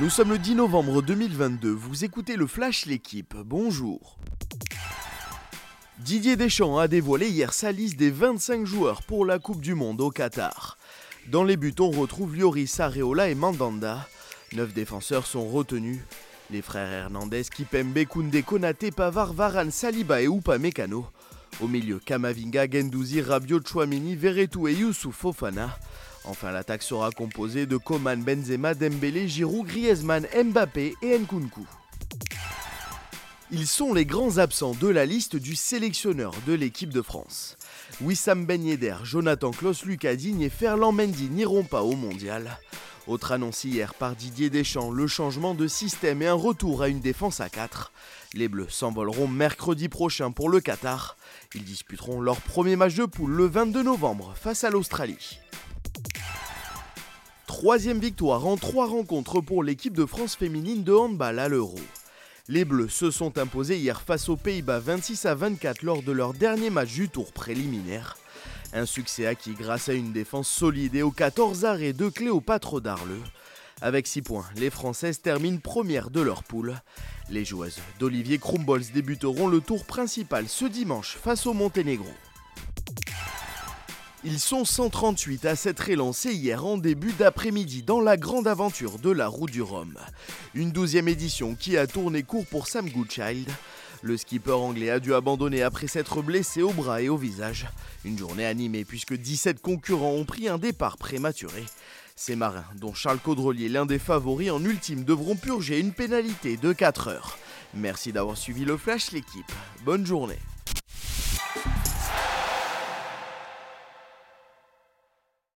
Nous sommes le 10 novembre 2022, vous écoutez le Flash L'équipe, bonjour. Didier Deschamps a dévoilé hier sa liste des 25 joueurs pour la Coupe du Monde au Qatar. Dans les buts, on retrouve Lloris, Areola et Mandanda. Neuf défenseurs sont retenus. Les frères Hernandez, Kipembe, Koundé, Konate, Pavard, Varane, Saliba et Upamecano. Au milieu, Kamavinga, Gendouzi, Rabiot, Chouamini, Verretou et Youssouf Fofana. Enfin, l'attaque sera composée de Coman, Benzema, Dembélé, Giroud, Griezmann, Mbappé et Nkunku. Ils sont les grands absents de la liste du sélectionneur de l'équipe de France. Wissam Ben Yedder, Jonathan Klaus, Lucas Digne et Ferland Mendy n'iront pas au mondial. Autre annonce hier par Didier Deschamps, le changement de système et un retour à une défense à 4. Les Bleus s'envoleront mercredi prochain pour le Qatar. Ils disputeront leur premier match de poule le 22 novembre face à l'Australie. Troisième victoire en trois rencontres pour l'équipe de France féminine de handball à l'Euro. Les Bleus se sont imposés hier face aux Pays-Bas 26 à 24 lors de leur dernier match du tour préliminaire. Un succès acquis grâce à une défense solide et aux 14 arrêts de Cléopâtre Darleux. Avec 6 points, les Françaises terminent première de leur poule. Les joueuses d'Olivier Krumbols débuteront le tour principal ce dimanche face au Monténégro. Ils sont 138 à s'être élancés hier en début d'après-midi dans la grande aventure de la route du Rhum. Une douzième édition qui a tourné court pour Sam Goodchild. Le skipper anglais a dû abandonner après s'être blessé au bras et au visage. Une journée animée puisque 17 concurrents ont pris un départ prématuré. Ces marins, dont Charles Caudrelier, l'un des favoris en ultime, devront purger une pénalité de 4 heures. Merci d'avoir suivi le Flash l'équipe. Bonne journée.